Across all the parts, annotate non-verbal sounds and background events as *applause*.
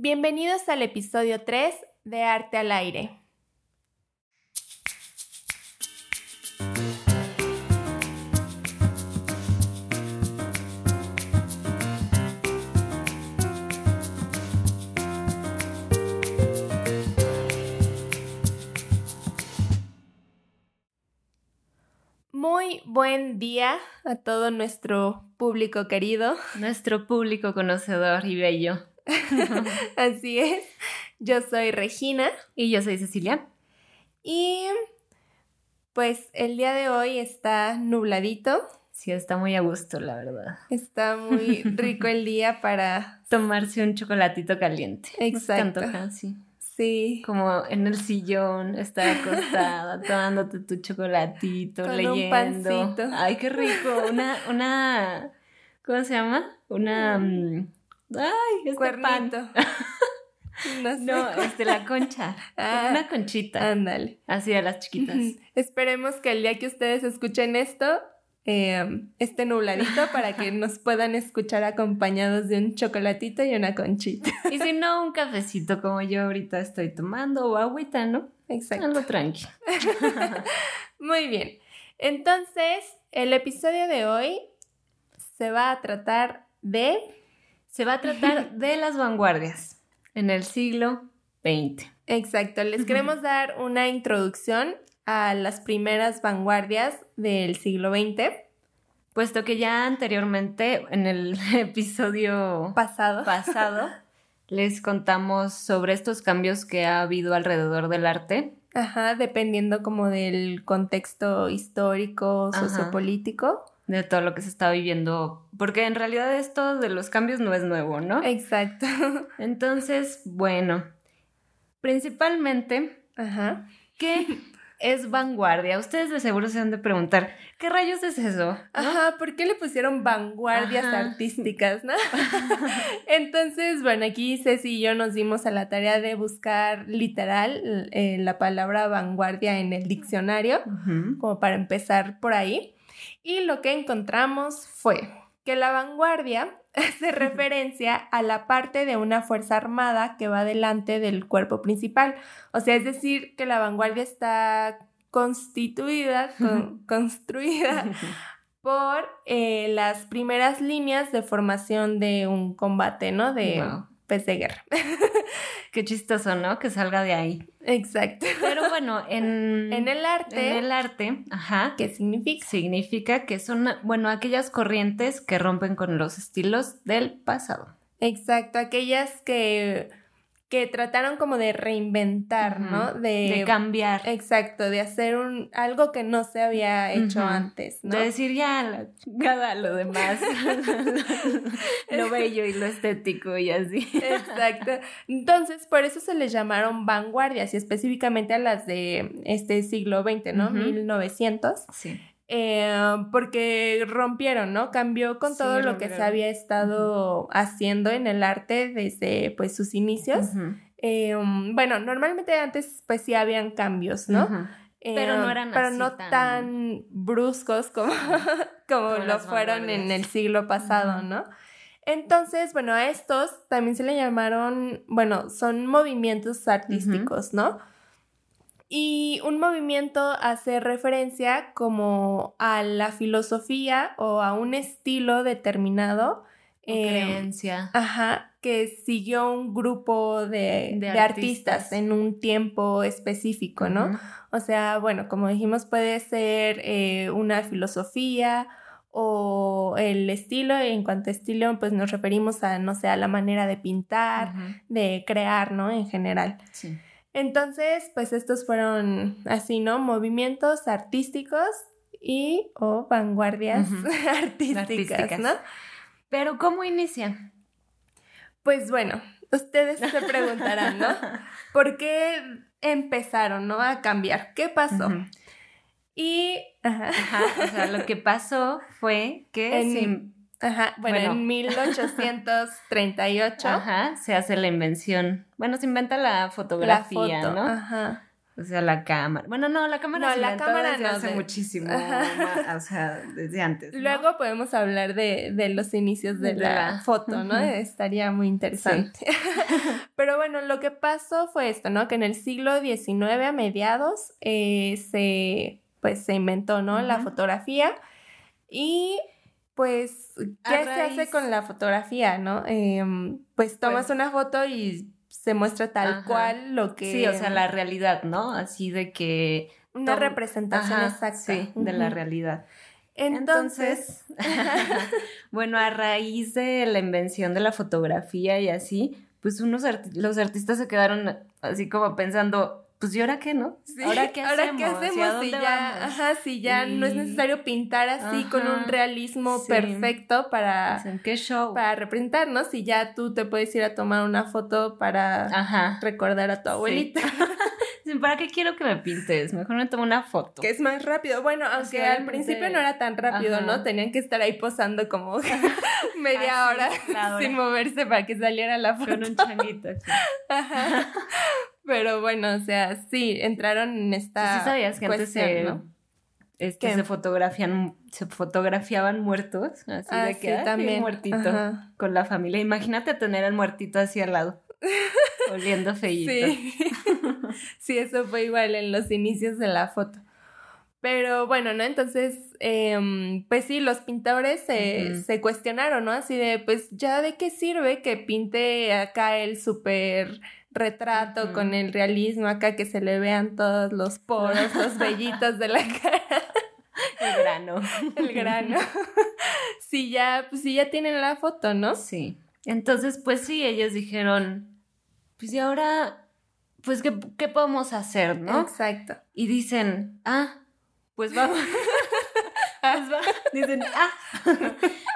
Bienvenidos al episodio 3 de Arte al Aire. Muy buen día a todo nuestro público querido. Nuestro público conocedor y bello. *laughs* Así es. Yo soy Regina. Y yo soy Cecilia. Y pues el día de hoy está nubladito. Sí, está muy a gusto, la verdad. Está muy *laughs* rico el día para tomarse un chocolatito caliente. Exacto. sí. Sí. Como en el sillón, estar acostada, *laughs* tomándote tu chocolatito, Con leyendo. un pancito. Ay, qué rico. Una, una, ¿cómo se llama? Una, mm, ay, este pan. Cuernito. *laughs* No sé. No, este, la concha. *laughs* Ah. Una conchita. Ándale. Así a las chiquitas. Esperemos que el día que ustedes escuchen esto eh, esté nubladito *laughs* para que nos puedan escuchar acompañados de un chocolatito y una conchita. Y si no, un cafecito como yo ahorita estoy tomando o agüita, ¿no? Exacto. Algo tranqui. Muy bien. Entonces, el episodio de hoy se va a tratar de... Se va a tratar *laughs* de las vanguardias en el siglo XX. Exacto, les queremos dar una introducción a las primeras vanguardias del siglo XX Puesto que ya anteriormente, en el *laughs* episodio pasado. pasado, les contamos sobre estos cambios que ha habido alrededor del arte. Ajá, dependiendo como del contexto histórico, Ajá. De todo lo que se está viviendo, porque en realidad esto de los cambios no es nuevo, ¿no? Exacto. *laughs* Entonces, bueno, principalmente, Ajá. ¿qué es vanguardia? Ustedes de seguro se han de preguntar, ¿qué rayos es eso? ¿No? Ajá, ¿por qué le pusieron vanguardias Ajá. artísticas, no? *laughs* *laughs* Entonces, bueno, aquí Ceci y yo nos dimos a la tarea de buscar literal eh, la palabra vanguardia en el diccionario, como para empezar por ahí. Y lo que encontramos fue que la vanguardia *laughs* hace referencia a la parte de una fuerza armada que va delante del cuerpo principal. O sea, es decir, que la vanguardia está constituida, con- *laughs* construida por eh, las primeras líneas de formación de un combate, ¿no? De, Wow. Pues, de guerra. *laughs* Qué chistoso, ¿no? Que salga de ahí. Exacto. Pero bueno, en, *laughs* En el arte, en el arte, ajá, ¿qué significa? significa que son, bueno, aquellas corrientes que rompen con los estilos del pasado. Exacto, aquellas que, que trataron como de reinventar, ¿no? De, De cambiar. Exacto, de hacer un, algo que no se había hecho antes, ¿no? De decir ya chingada lo demás. *laughs* lo bello y lo estético y así. Exacto. Entonces, por eso se les llamaron vanguardias y específicamente a las de este siglo XX, ¿no? Ujú. 1900. Sí. Eh, porque rompieron, ¿no? Cambió con Sí, todo lo que se había estado haciendo en el arte desde pues sus inicios. Eh, um, bueno, normalmente antes pues sí habían cambios, ¿no? Eh, Pero no eran pero así no tan- tan bruscos como, *laughs* como Como lo fueron en el siglo pasado. ¿no? Entonces, bueno, a estos también se le llamaron, bueno, son movimientos artísticos, ¿no? Y un movimiento hace referencia como a la filosofía o a un estilo determinado. Eh, creencia. Ajá, que siguió un grupo de, De de artistas. artistas. en un tiempo específico, ¿no? O sea, bueno, como dijimos, puede ser eh, una filosofía o el estilo. En cuanto a estilo, pues nos referimos a, no sé, a la manera de pintar, de crear, ¿no? En general. Sí. Entonces, pues estos fueron así, ¿no? Movimientos artísticos y o vanguardias Ujú. artísticas, *laughs* Artísticas. ¿no? Pero ¿cómo inician? Pues bueno, ustedes se preguntarán, ¿no? *laughs* ¿Por qué empezaron, ¿no? A cambiar. ¿Qué pasó? Y, ajá, Ajá, o sea, lo que pasó fue que En- se, ajá, bueno, Bueno. en 1838, *laughs* ajá, se hace la invención. Bueno, se inventa la la fotografía, foto, ¿no? ajá, O sea, la cámara. Bueno, no, la cámara No, se la cámara desde no, hace de- muchísimo, Ajá. o sea, desde antes. ¿no? Luego podemos hablar de, de los inicios de De la, la- foto, ¿no? Estaría muy interesante. *laughs* Pero bueno, lo que pasó fue esto, ¿no? Que en el siglo XIX a mediados eh, se, pues, se inventó, ¿no? La fotografía y pues, ¿qué se hace con la fotografía, no? Em, pues tomas Pues- una foto y se muestra tal Ajá. cual lo que... Sí, o sea, la realidad, ¿no? Así de que... Una tom- representación Ajá, exacta. Sí, de la realidad. Entonces, *laughs* bueno, a raíz de la invención de la fotografía y así, pues unos los artistas se quedaron así como pensando, pues ¿y ahora qué, no? Sí, ¿Ahora *laughs* qué hacemos? ¿Ahora qué ¿Y a hacemos si ya, ajá, si ya no es necesario pintar así con un realismo sí. perfecto para, ¿qué show? para representarnos? Si ya tú te puedes ir a tomar una foto para Ajá. recordar a tu abuelita, *laughs* ¿Para qué quiero que me pintes? Mejor me tomo una foto. que es más rápido. Bueno, aunque al principio no era tan rápido, Ajá. ¿no? Tenían que estar ahí posando como *laughs* media hora sin moverse para que saliera la foto. Con un changuito. aquí. *laughs* Ajá. Pero bueno, o sea, sí, entraron en esta ¿Sí sabías que antes se, ¿no? este, se fotografían, se fotografiaban muertos? Así Ah, de sí, que "Ay, también. muertito Ajá. con la familia. Imagínate tener al muertito así al lado, *laughs* oliendo feíto. Sí. *laughs* sí, eso fue igual en los inicios de la foto. Pero bueno, ¿no? Entonces, em, pues sí, los pintores se, se cuestionaron, ¿no? Así de, pues ya de qué sirve que pinte acá el súper retrato con el realismo acá que se le vean todos los poros, los *laughs* vellitos de la cara, El grano. el grano. si ya, pues si ya tienen la foto, ¿no? Sí. Entonces, pues sí, ellos dijeron, pues y ahora, pues, ¿qué, qué podemos hacer, no? Exacto. Y dicen, ah, pues vamos. *laughs* Va- Dicen, ah, *laughs*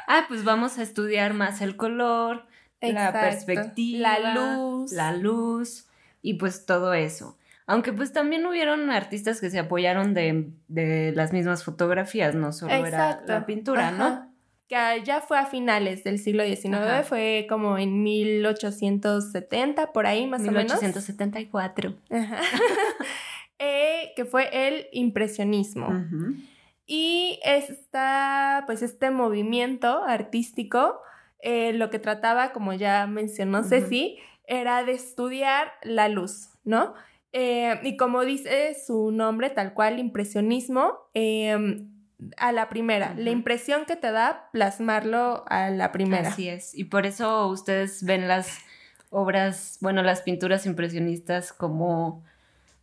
ah, pues vamos a estudiar más el color, la perspectiva, La luz. la luz y pues todo eso. Aunque pues también hubieron artistas que se apoyaron de, de las mismas fotografías, no solo Exacto. era la pintura, Ajá. ¿no? Que ya fue a finales del siglo XIX, Ajá. fue como en 1870, por ahí más o 1874. menos. Ajá. *laughs* Eh, que fue el impresionismo. Ujú. Y esta, pues este movimiento artístico, eh, lo que trataba, como ya mencionó Ujú. Ceci, era de estudiar la luz, ¿no? Eh, y como dice su nombre, tal cual, impresionismo, eh, a la primera, la impresión que te da plasmarlo a la primera. Así es. Y por eso ustedes ven las obras, bueno, las pinturas impresionistas como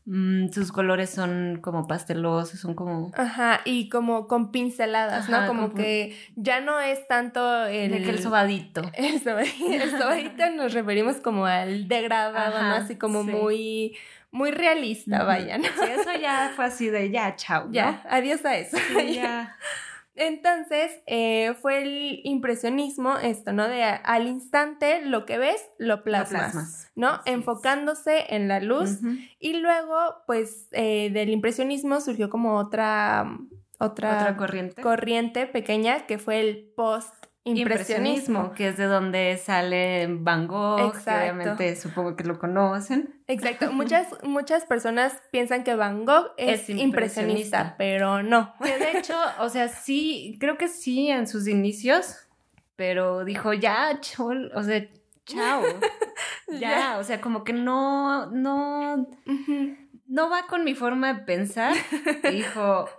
mm, sus colores son como pastelosos, son como... Ajá, y como con pinceladas, ¿no? Como como- que ya no es tanto el... de que el sobadito. El sobadito, *laughs* el sobadito *laughs* nos referimos como al degradado, ¿no? Ajá, Así como sí. muy, muy realista, Ujú. vaya, ¿no? Sí, eso ya fue así de ya, chao. ¿no? Ya, adiós a eso. Sí, ya. *laughs* Entonces, eh, fue el impresionismo, esto, ¿no? De al instante lo que ves, lo plasmas, plasmas. ¿no? Así es. Enfocándose en la luz. Y luego, pues, eh, del impresionismo surgió como otra, otra, Otra corriente. corriente pequeña que fue el post-impresionismo. que es de donde sale Van Gogh, que obviamente supongo que lo conocen. Exacto. *laughs* Muchas, muchas personas piensan que Van Gogh es, Es impresionista, impresionista. pero no. Que de *laughs* hecho, o sea, sí, creo que sí en sus inicios, pero dijo ya, chol, o sea, chao. *laughs* ya, o sea, como que no, no, no va con mi forma de pensar. Dijo,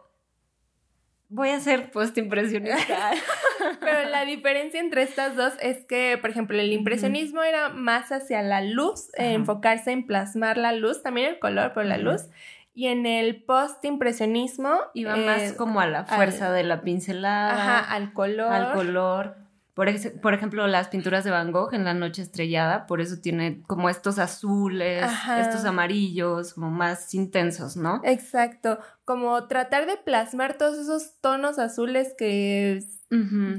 voy a ser postimpresionista. *laughs* Pero la diferencia entre estas dos es que, por ejemplo, el impresionismo era más hacia la luz, eh, enfocarse en plasmar la luz, también el color, pero la luz. Y en el post-impresionismo Iba eh, más como a la fuerza de la pincelada, ajá, al color. al color. Por, ex- por ejemplo, las pinturas de Van Gogh en la noche estrellada, por eso tiene como estos azules, Ajá. estos amarillos, como más intensos, ¿no? Exacto, como tratar de plasmar todos esos tonos azules que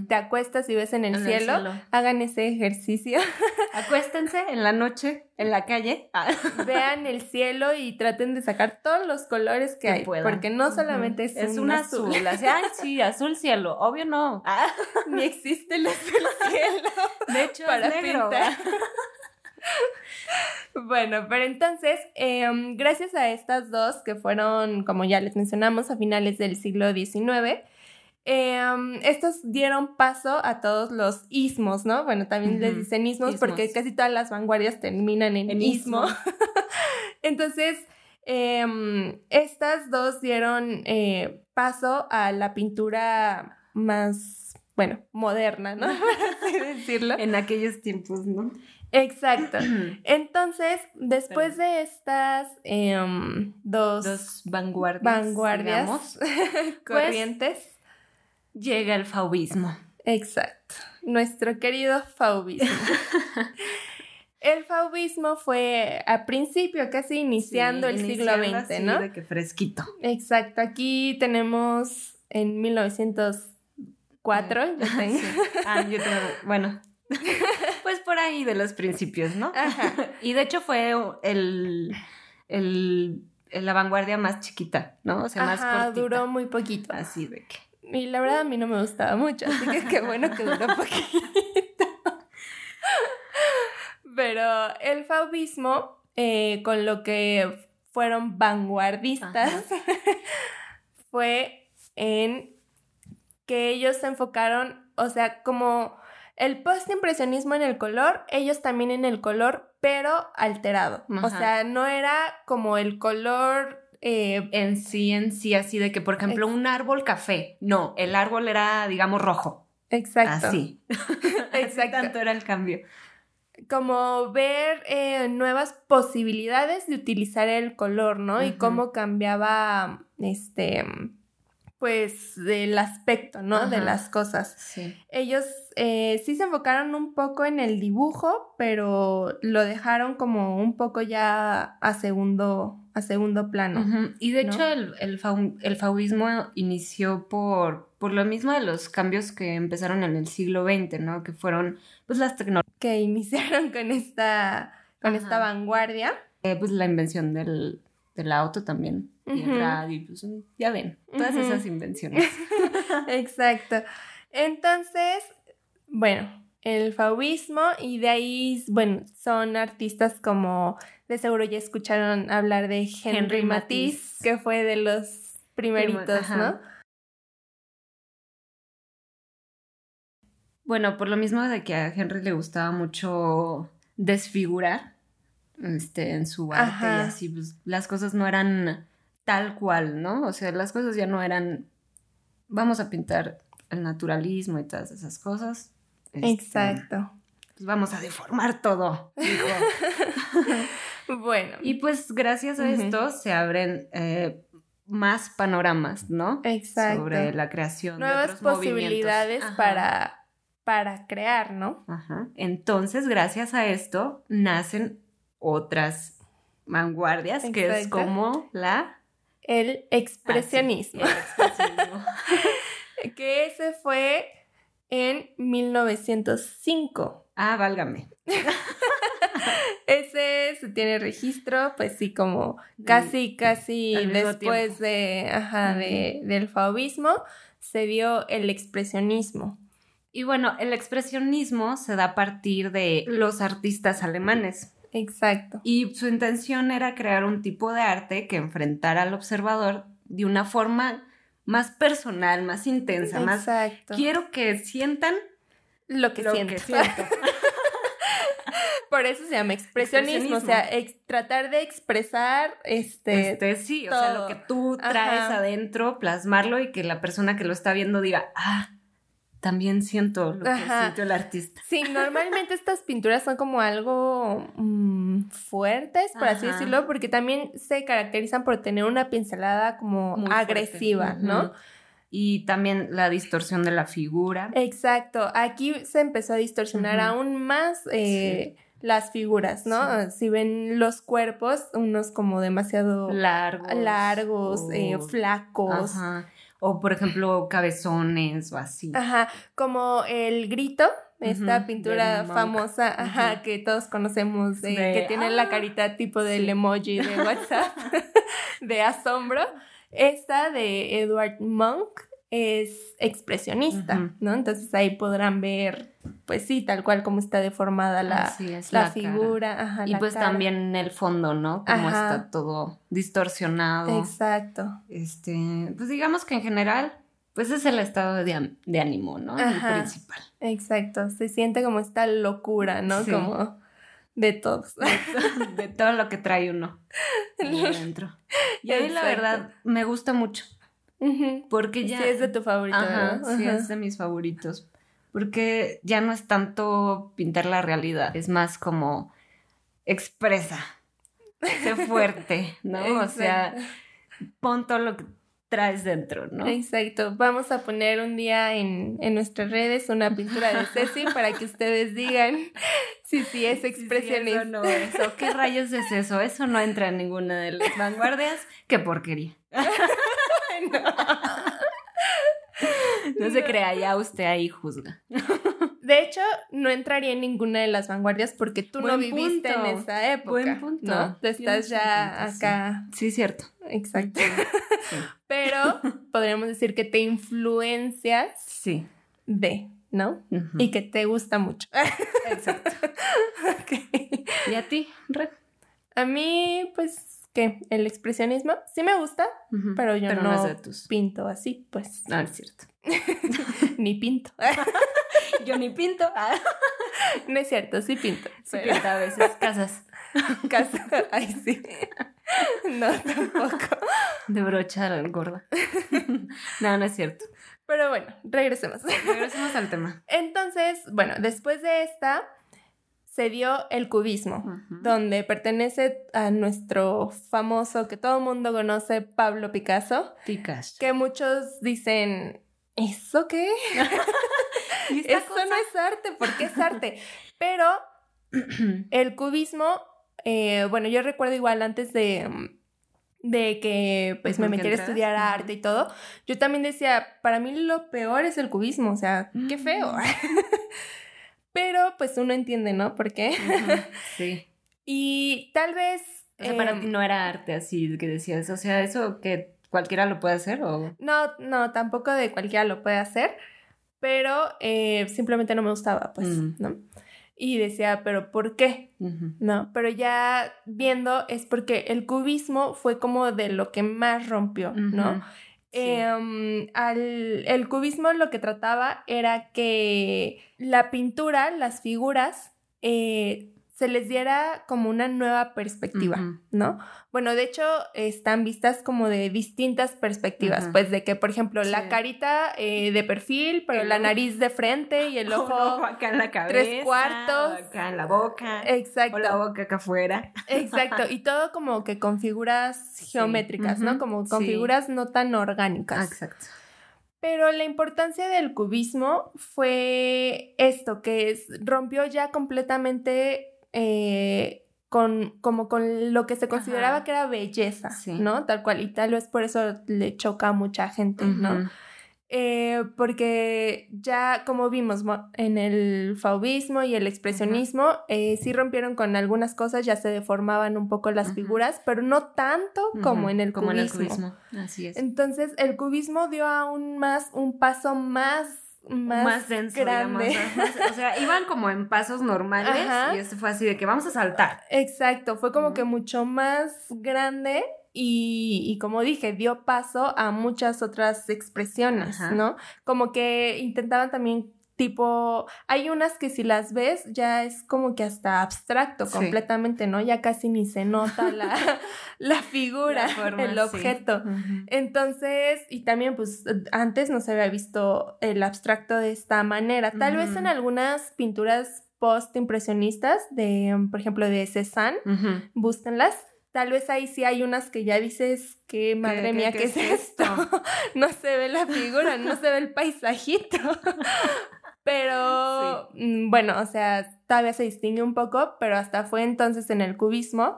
Te acuestas y ves en el, En el cielo. Hagan ese ejercicio, *laughs* Acuéstense en la noche, en la calle. Ah. *laughs* vean el cielo y traten de sacar todos los colores que, Que hay, puedan. porque no solamente es, es un, un azul, azul. Ay, sí, azul cielo. Obvio no. Ah, *laughs* ni existe el azul cielo de hecho, para es negro. pintar. Bueno, pero entonces, em, gracias a estas dos que fueron, como ya les mencionamos, a finales del siglo XIX, em, estos dieron paso a todos los ismos, ¿no? Bueno, también les dicen ismos, porque casi todas las vanguardias terminan en, En ismo. ismo. *laughs* Entonces, em, estas dos dieron eh, paso a la pintura más, bueno, moderna, ¿no? Por *laughs* así decirlo. En aquellos tiempos, ¿no? Exacto. *clears throat* Entonces, después de estas em, dos, Dos vanguardias. vanguardias digamos, *laughs* corrientes, llega el fauvismo. exacto, nuestro querido fauvismo. *laughs* El fauvismo fue a principio, casi iniciando Sí, el siglo XX, así ¿no? De que fresquito. Exacto, aquí tenemos en 1904, yo tengo. Sí. Ah, yo tengo, bueno. *laughs* Pues por ahí de los principios, ¿no? Ajá. Y de hecho fue el, el, la vanguardia más chiquita, ¿no? O sea, más cortita. duró muy poquito. Así de que. Y la verdad a mí no me gustaba mucho, así que qué bueno que duró poquito. Pero el fauvismo, eh, con lo que fueron vanguardistas, *laughs* fue en que ellos se enfocaron, o sea, como el postimpresionismo en el color, ellos también en el color, pero alterado. O sea, no era como el color... eh, En sí, en sí, así de que, por ejemplo, un árbol café. No, el árbol era, digamos, rojo. exacto. *laughs* *laughs* Así. Exacto. Tanto era el cambio. como ver eh, nuevas posibilidades de utilizar el color, ¿no? Y cómo cambiaba, este, pues, el aspecto, ¿no? De las cosas. Sí. Ellos eh, sí se enfocaron un poco en el dibujo, pero lo dejaron como un poco ya a segundo, a segundo plano. Y de ¿no? hecho el, el, fau- el fauvismo inició por, por lo mismo de los cambios que empezaron en el siglo XX, ¿no? Que fueron pues las tecnologías, Que iniciaron con esta, con esta vanguardia. pues la invención del, del auto también, y Ujú. el radio, pues, ya ven, todas esas invenciones. *laughs* *laughs* Exacto. Entonces, bueno, el fauvismo y de ahí, bueno, son artistas como, de seguro ya escucharon hablar de Henry, Henry Matisse, Matisse. que fue de los primeritos. ¿no? Bueno, por lo mismo de que a Henry le gustaba mucho desfigurar este, en su arte Ajá. y así, pues las cosas no eran tal cual, ¿no? O sea, las cosas ya no eran, vamos a pintar el naturalismo y todas esas cosas. Este, Exacto. Pues vamos a deformar todo. *laughs* Bueno, y pues gracias a esto se abren eh, más panoramas, ¿no? exacto. Sobre la creación de Nuevas otros movimientos. posibilidades para, para crear, ¿no? Ajá. Entonces, gracias a esto, nacen otras vanguardias, que es como la... El expresionismo. Ah, sí, el expresionismo. *laughs* Que ese fue en 1905. ah, válgame. *laughs* Ese se tiene registro, pues sí, como casi, casi Al después de, ajá, de- del fauvismo, se dio el expresionismo. Y bueno, el expresionismo se da a partir de los artistas alemanes. Exacto. Y su intención era crear un tipo de arte que enfrentara al observador de una forma más personal, más intensa, más... Exacto. Quiero que sientan Lo que lo siento. que siento. *laughs* Por eso se llama expresionismo, o sea, ex- tratar de expresar este, Este, sí, o sea, lo que tú traes Ajá. adentro, plasmarlo y que la persona que lo está viendo diga, ah, también siento lo que sintió el artista. Sí, normalmente estas pinturas son como algo mm, fuertes, por así decirlo, porque también se caracterizan por tener una pincelada como Muy fuerte. agresiva. ¿no? Y también la distorsión de la figura. Exacto, aquí se empezó a distorsionar aún más eh, las figuras, ¿no? Si ven los cuerpos, unos como demasiado largos. largos, eh, o- flacos. Ajá. O, por ejemplo, cabezones o así. Ajá, como el grito, esta pintura famosa, ajá, que todos conocemos, De, que tiene la "Ah". carita tipo del Sí. emoji de *laughs* WhatsApp, *laughs* de asombro. Esta de Edward Monk, es expresionista. ¿no? Entonces ahí podrán ver, pues sí, tal cual como está deformada la, es, la figura. Ajá, Y la pues cara. también el fondo, ¿no? Como Ajá. está todo distorsionado. Exacto. Este, pues digamos que en general, pues es el estado de, de ánimo, ¿no? El principal. Exacto, se siente como esta locura, ¿no? Sí. Como de todos. De todo lo que trae uno ahí *laughs* adentro. Y a mí la verdad me gusta mucho. Porque ya. Sí, es de tu favorito, Ajá, ¿verdad? sí, Ajá. es de mis favoritos. Porque ya no es tanto pintar la realidad, es más como expresa, sé *laughs* fuerte, ¿no? O sea, pon todo lo que traes dentro, ¿no? Exacto. Vamos a poner un día en, en nuestras redes una pintura de Ceci para que ustedes digan *laughs* si sí es expresionista. Sí, no es. ¿O ¿Qué rayos es eso? Eso no entra en ninguna de las vanguardias. ¡Qué porquería! *laughs* No se crea, ya usted ahí juzga. De hecho, no entraría en ninguna de las vanguardias porque tú no viviste punto. en esa época. Buen punto. ¿no? Tú Tienes estás ya punto, acá. Sí, cierto. Exacto. Sí. Pero podríamos decir que te influencias Sí. de, ¿no? Y que te gusta mucho. Exacto. *laughs* Ok. ¿Y a ti, Red? A mí, pues, ¿qué? El expresionismo sí me gusta, pero yo Pero no, no tus. pinto así, pues, Ah, es cierto. *laughs* ni pinto. *laughs* Yo ni pinto. *laughs* No es cierto, sí pinto. sí pero- pinta a veces. Casas. Casa. Ay, sí. No, tampoco. De brocha gorda. No, no es cierto. Pero bueno, regresemos. Regresemos al tema. Entonces, bueno, después de esta se dio el cubismo, donde pertenece a nuestro famoso que todo el mundo conoce, Pablo Picasso, Picas. que muchos dicen, ¿eso qué? *laughs* ¿Y esta Eso cosa? no es arte, ¿por qué es *laughs* arte? Pero *clears throat* el cubismo, eh, bueno, yo recuerdo igual antes de, de que pues me metiera a estudiar arte y todo, yo también decía, para mí lo peor es el cubismo, o sea, qué feo. *laughs* Pero pues uno entiende, ¿no? ¿Por qué? *laughs* Sí. Y tal vez... O sea, para ti no era arte así que decías. O sea, eso que cualquiera lo puede hacer o. No, no, tampoco de cualquiera lo puede hacer, pero eh, simplemente no me gustaba, pues, Mm. ¿no? Y decía, pero ¿por qué? No, pero ya viendo es porque el cubismo fue como de lo que más rompió, ¿no? Sí. Em, al- el cubismo lo que trataba era que la pintura, las figuras, eh, se les diera como una nueva perspectiva. ¿no? Bueno, de hecho, están vistas como de distintas perspectivas, pues de que, por ejemplo, la carita eh, de perfil, pero El la ojo. nariz de frente y el *laughs* Un ojo... acá en la cabeza. tres cuartos. o Acá en la boca. Exacto. O la boca acá afuera. Exacto, y todo como que con figuras *laughs* geométricas, ¿no? Como con sí. figuras no tan orgánicas. exacto. Pero la importancia del cubismo fue esto, que es, rompió ya completamente eh, con, como con lo que se consideraba Ajá. que era belleza, Sí. ¿no? Tal cual, y tal vez por eso le choca a mucha gente, ¿no? Eh, porque ya como vimos mo- en el fauvismo y el expresionismo, eh, sí rompieron con algunas cosas, ya se deformaban un poco las figuras, pero no tanto como en el Como cubismo. en el cubismo. Así es. Entonces el cubismo dio aún más un paso más más, más denso, grande. digamos, más- o sea, iban como en pasos normales Ajá. y este fue así de que vamos a saltar. Exacto, fue como que mucho más grande y, y como dije, dio paso a muchas otras expresiones, Ajá. ¿no? Como que intentaban también tipo, hay unas que si las ves ya es como que hasta abstracto Sí. completamente, ¿no? Ya casi ni se nota la, *laughs* la figura, La forma, el sí. objeto. Entonces, y también pues antes no se había visto el abstracto de esta manera. Tal vez en algunas pinturas post-impresionistas, de, por ejemplo, de Cézanne, búsquenlas. Tal vez ahí sí hay unas que ya dices que madre qué- mía, qué ¿qué, es es esto? *laughs* no se ve la figura, no se ve el paisajito. *laughs* Pero mm, bueno, o sea, todavía se distingue un poco, pero hasta fue entonces en el cubismo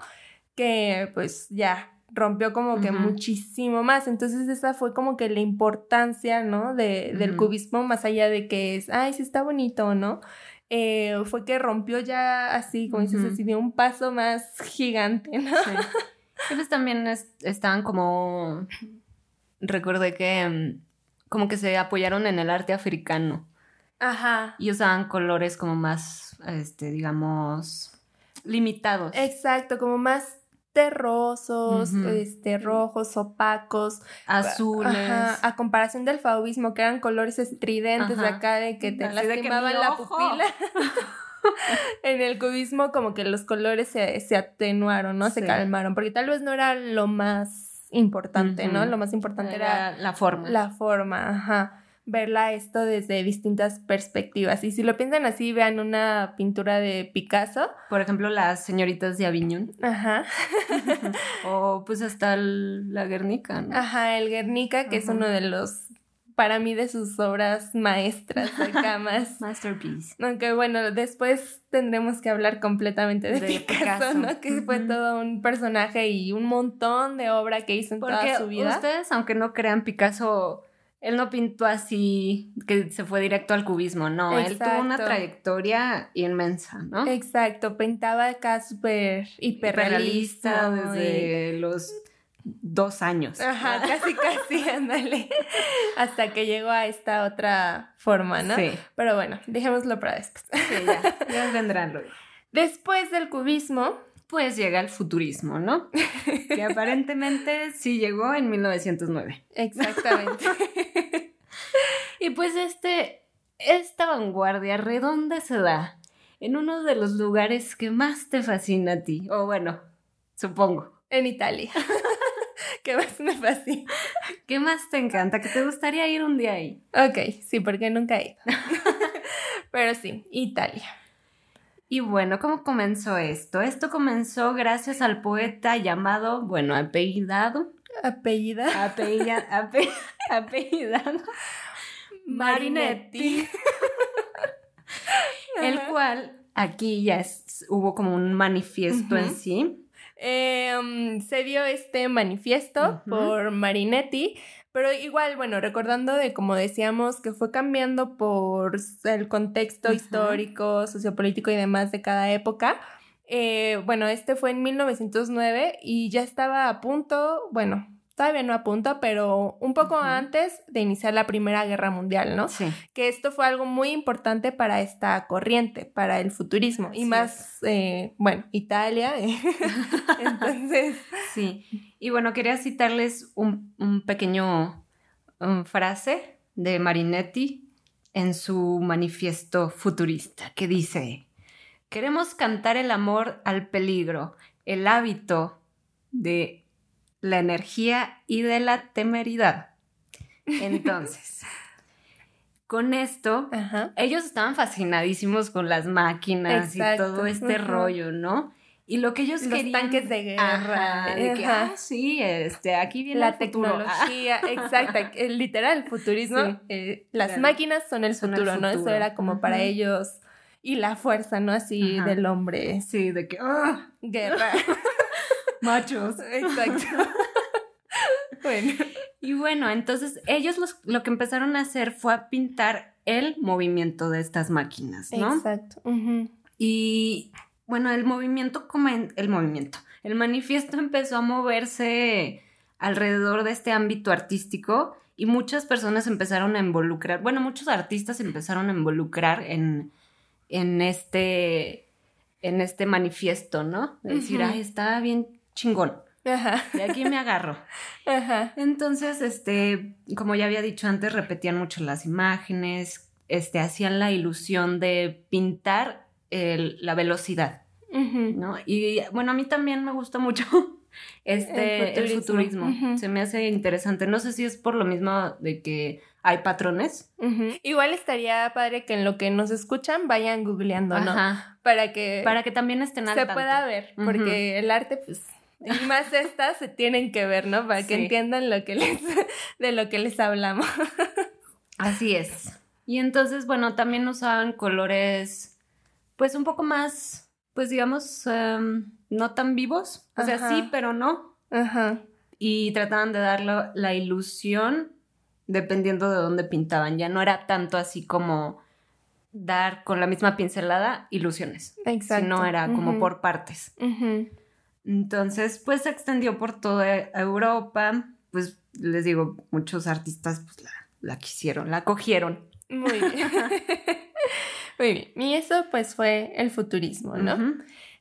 que pues ya rompió como que muchísimo más. Entonces esa fue como que la importancia, ¿no? De, del cubismo, más allá de que es, ay, sí está bonito, ¿no? Eh, fue que rompió ya así, como dices, así de un paso más *laughs* gigante, ¿no? Sí. Y pues también es- estaban como. Recordé que mm, como que se apoyaron en el arte africano Ajá. y usaban colores como más, este, digamos, limitados. Exacto, como más terrosos, este, rojos, opacos. Azules. Ajá, a comparación del fauvismo, que eran colores estridentes de acá, de que te lastimaban la pupila. *laughs* en el cubismo como que los colores se, se atenuaron, ¿no? Se calmaron, porque tal vez no era lo más importante, ¿no? Lo más importante era Era la forma. la forma, ajá. Verla esto desde distintas perspectivas. Y si lo piensan así, vean una pintura de Picasso. Por ejemplo, las señoritas de Aviñón. Ajá. *laughs* o pues hasta el- la Guernica, ¿no? Ajá, el Guernica, que es uno de los, para mí, de sus obras maestras acá más. *laughs* Masterpiece. Aunque bueno, después tendremos que hablar completamente de, De Picasso, Picasso. ¿no? Que fue todo un personaje y un montón de obra que hizo en Porque toda su vida. ustedes, aunque no crean, Picasso, él no pintó así, que se fue directo al cubismo, no. Él tuvo una trayectoria inmensa, ¿no? Exacto, pintaba acá súper hiperrealista. Hiperrealista desde los dos años. Ajá, *laughs* casi, casi, ándale. Hasta que llegó a esta otra forma, ¿no? Sí, Pero bueno, dejémoslo para después. sí, ya, ya vendrán luego. Después del cubismo, Pues llega el futurismo, ¿no? que *laughs* aparentemente sí llegó en 1909. exactamente. *laughs* Y pues este, esta vanguardia redonda se da en uno de los lugares que más te fascina a ti. O bueno, supongo. en Italia. *laughs* que más me fascina. ¿Qué más te encanta? ¿Que te gustaría ir un día ahí? Ok, sí, porque nunca he ido. Pero sí, Italia. Y bueno, ¿cómo comenzó esto? Esto comenzó gracias al poeta llamado, bueno, apellidado, Apellida. apellida- *laughs* ape- apellidado. *laughs* Marinetti, *laughs* el cual aquí ya es- hubo como un manifiesto en sí. Eh, um, se dio este manifiesto por Marinetti, pero igual, bueno, recordando de como decíamos que fue cambiando por el contexto Ujú. histórico, sociopolítico y demás de cada época. eh, bueno, este fue en 1909 y ya estaba a punto, bueno, todavía no a punto, pero un poco antes de iniciar la Primera Guerra Mundial, ¿no? Sí. que esto fue algo muy importante para esta corriente, para el futurismo, y más, eh, bueno, Italia. eh. *laughs* Entonces, Sí, y bueno, quería citarles un, un pequeño um, frase de Marinetti en su manifiesto futurista, que dice, queremos cantar el amor al peligro, el hábito de la energía y de la temeridad. Entonces, *laughs* con esto, ajá. ellos estaban fascinadísimos con las máquinas Exacto, y todo este rollo, ¿no? Y lo que ellos Los querían... tanques de guerra, Ajá, de que, ajá. ah, sí, este, aquí viene La el tecnología, *laughs* exacto, el literal, futurismo, Sí. eh, las Claro. máquinas son el Son el futuro, ¿no? Eso era como para ellos, y la fuerza, ¿no? Así Ajá. del hombre, sí, de que, ah, guerra, *laughs* machos. exacto. *laughs* bueno, Y bueno, entonces ellos los- lo que empezaron a hacer fue a pintar el movimiento de estas máquinas, ¿no? exacto. Y bueno, el movimiento, el movimiento, el manifiesto empezó a moverse alrededor de este ámbito artístico y muchas personas empezaron a involucrar, bueno, muchos artistas empezaron a involucrar en, en este, en este manifiesto, ¿no? De decir, ay, está bien chingón, Ajá, de aquí me agarro. *laughs* ajá. Entonces, este, como ya había dicho antes, repetían mucho las imágenes, este, hacían la ilusión de pintar el- la velocidad. ¿no? Y bueno, a mí también me gusta mucho *laughs* este, El el futurismo. Se me hace interesante. No sé si es por lo mismo de que hay patrones. Igual estaría padre que en lo que nos escuchan vayan googleando, ¿no? Ajá. Para que Para que también estén al se tanto. pueda ver, porque el arte, pues, y más estas se tienen que ver, ¿no? Para que Sí. entiendan lo que les, *laughs* de lo que les hablamos. *laughs* Así es. Y entonces, bueno, también usaban colores, pues un poco más, pues digamos, em, no tan vivos. O sea, Ajá. sí, pero no. Ajá. Y trataban de dar la, la ilusión dependiendo de dónde pintaban. Ya no era tanto así como dar con la misma pincelada ilusiones, Exacto. sino era como por partes. Entonces, pues se extendió por toda Europa. Pues les digo, muchos artistas pues, la, la quisieron, la cogieron. Muy bien. *laughs* Muy bien. Y eso pues fue el futurismo, ¿no?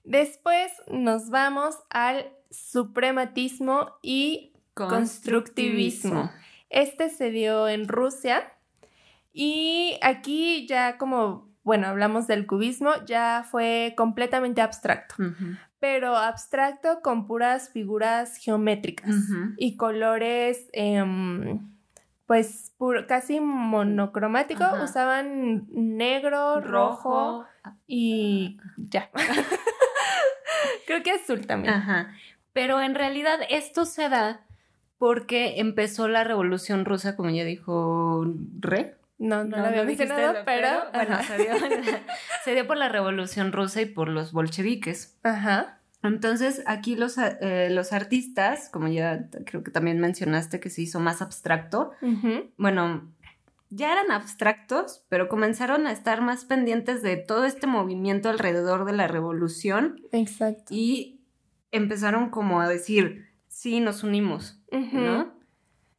Después nos vamos al suprematismo y constructivismo. Este se dio en Rusia y aquí ya como, bueno, hablamos del cubismo, ya fue completamente abstracto, pero abstracto con puras figuras geométricas y colores, em, pues pur- casi monocromático, Ajá. usaban negro, rojo y ya. *laughs* Creo que azul también. Ajá. Pero en realidad esto se da porque empezó la revolución rusa, como ya dijo Re. No, no, No, lo había mencionado, lo- pero... bueno, se dio, *laughs* se dio por la revolución rusa y por los bolcheviques. Ajá. Entonces, aquí los, eh, los artistas, como ya creo que también mencionaste que se hizo más abstracto, bueno, ya eran abstractos, pero comenzaron a estar más pendientes de todo este movimiento alrededor de la revolución Exacto. y empezaron como a decir, sí, nos unimos. ¿no?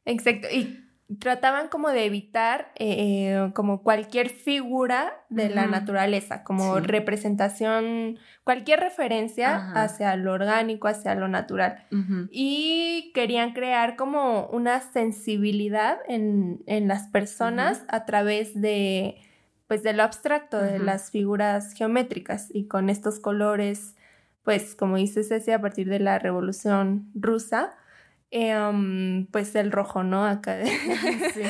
Exacto. Y trataban como de evitar eh, como cualquier figura de la naturaleza, como Sí. representación, cualquier referencia Ajá. hacia lo orgánico, hacia lo natural. Y querían crear como una sensibilidad en, en las personas a través de, pues, de lo abstracto, de las figuras geométricas y con estos colores, pues, como dice Ceci, a partir de la Revolución Rusa, em, pues el rojo, ¿no? Acá de *laughs* Sí.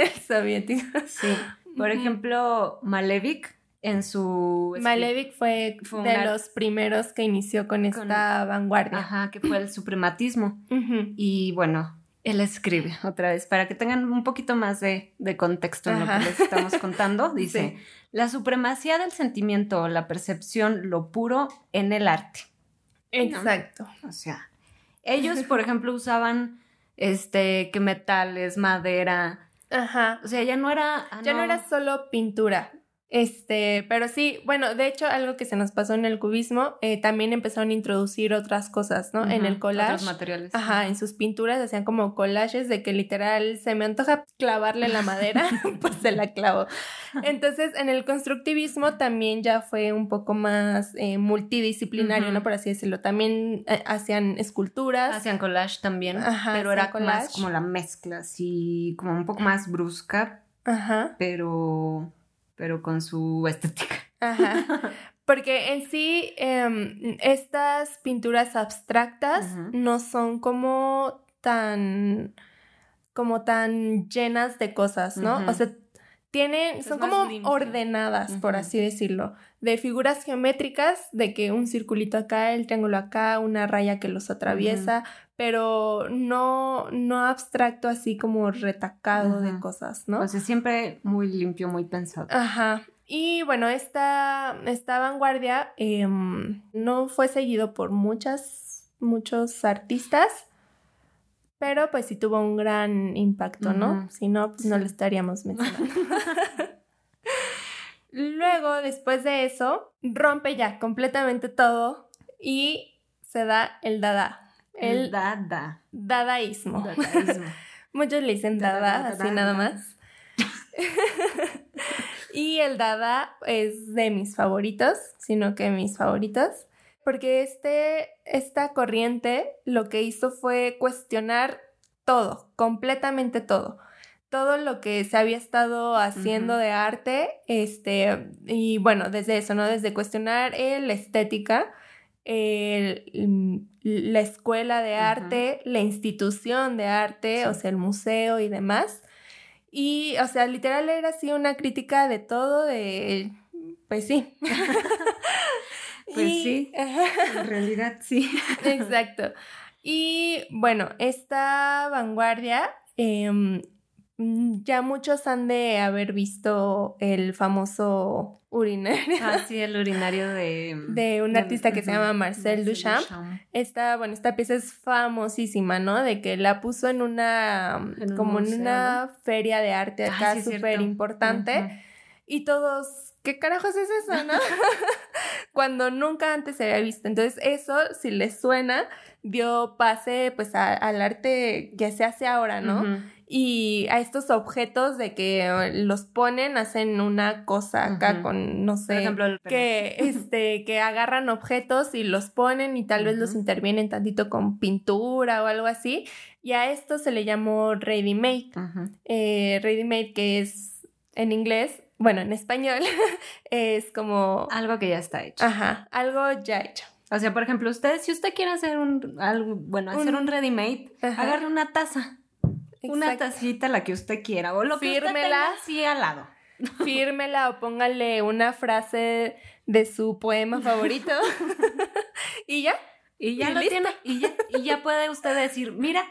el soviético. Sí. Por ejemplo, Malevich en su... Malevich fue, Fue de una- los primeros que inició con esta Con- vanguardia. Ajá, que fue el suprematismo. Y bueno, él escribe otra vez, para que tengan un poquito más de, de contexto en Ajá. lo que les estamos *laughs* contando. Dice, Sí. la supremacía del sentimiento o la percepción, lo puro en el arte. Exacto. O sea, ellos, por *laughs* ejemplo, usaban este, que metales, madera. Ajá. O sea, ya no era... ah, Ya no era solo pintura. Este, pero sí, bueno, de hecho, algo que se nos pasó en el cubismo, eh, también empezaron a introducir otras cosas, ¿no? en el collage. Otros materiales. Ajá, en sus pinturas hacían como collages de que literal se me antoja clavarle la madera, *laughs* *laughs* pues se la clavo. Entonces, en el constructivismo también ya fue un poco más eh, multidisciplinario. ¿no? Por así decirlo. También eh, hacían esculturas. Hacían collage también, Ajá, pero era collage. más como la mezcla, así como un poco más brusca, Ajá. pero, pero con su estética. Ajá. *laughs* Porque en sí, em, estas pinturas abstractas no son como tan, como tan llenas de cosas, ¿no? O sea, tienen, Es son como limpio. ordenadas, por así decirlo, de figuras geométricas, de que un circulito acá, el triángulo acá, una raya que los atraviesa, pero no, no abstracto así como retacado de cosas, ¿no? O sea, siempre muy limpio, muy pensado. Ajá. Y bueno, esta, esta vanguardia em, no fue seguido por muchas, muchos artistas, pero pues sí tuvo un gran impacto, ¿no? Si no, pues no lo estaríamos mencionando. *laughs* Luego, después de eso, rompe ya completamente todo y se da el dada, el dada. dadaísmo. Dadaísmo. *laughs* Muchos le dicen Dada, dada, dada, así dada. nada más. *laughs* y el dada es de mis favoritos, sino que mis favoritos, porque este, esta corriente lo que hizo fue cuestionar todo, completamente todo. Todo lo que se había estado haciendo de arte, este, y bueno, desde eso, ¿no? Desde cuestionar eh, la estética, el- mm, la escuela de arte, la institución de arte, Sí. o sea, el museo y demás. Y, o sea, literal era así una crítica de todo, de, pues sí. *laughs* Pues Y- sí. *laughs* En realidad, sí. *laughs* exacto. Y bueno, esta vanguardia, em, ya muchos han de haber visto el famoso urinario. Ah, *laughs* sí, el urinario de... De un artista que se llama Marcel Duchamp. Esta, bueno, esta pieza es famosísima, ¿no? De que la puso en una, En como en una feria de arte Ah, acá es súper importante. Y todos ¿qué carajos es eso, no? *laughs* Cuando nunca antes se había visto. Entonces, eso, si les suena, dio pase pues al arte que se hace ahora, ¿no? Y a estos objetos de que los ponen, hacen una cosa acá con, no sé, que, *laughs* este, que agarran objetos y los ponen y tal vez los intervienen tantito con pintura o algo así. Y a esto se le llamó ready made. Eh, ready made que es en inglés bueno, en español *laughs* es como... Algo que ya está hecho. Ajá, algo ya hecho. O sea, por ejemplo, usted, si usted quiere hacer un, algo, bueno, hacer un, ready made, agarre una taza. Una tacita, la que usted quiera, o lo que usted tenga así al lado. *laughs* Fírmela o póngale una frase de su poema favorito. *laughs* y ya. Y ya lo tiene. Y ya, y ya puede usted decir, mira,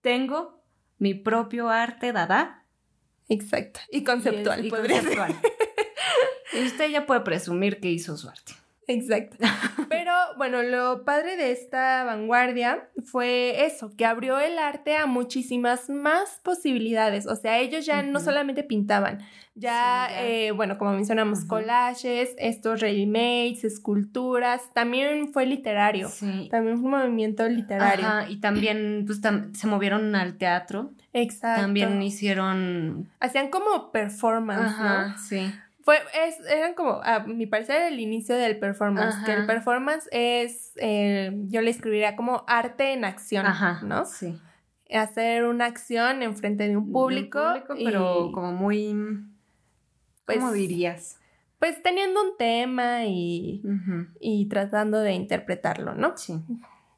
tengo mi propio arte, dada, Exacto. Y conceptual, y, conceptual. y usted ya puede presumir que hizo su arte. Exacto. *laughs* Pero bueno, lo padre de esta vanguardia fue eso, que abrió el arte a muchísimas más posibilidades. O sea, ellos ya no solamente pintaban, ya, eh, bueno, como mencionamos, collages, estos ready-mades, esculturas, también fue literario. Sí. También fue un movimiento literario. Ajá, y también pues, se movieron al teatro. Exacto. También hicieron... Hacían como performance, Ajá, ¿no? Sí. Fue, es, eran como, a mi parecer, el inicio del performance. Que el performance es, eh, yo le escribiría como arte en acción, Ajá, ¿no? Sí. Hacer una acción en frente de un público. pero como muy. ¿Cómo pues, dirías? Pues teniendo un tema y, y tratando de interpretarlo, ¿no? Sí.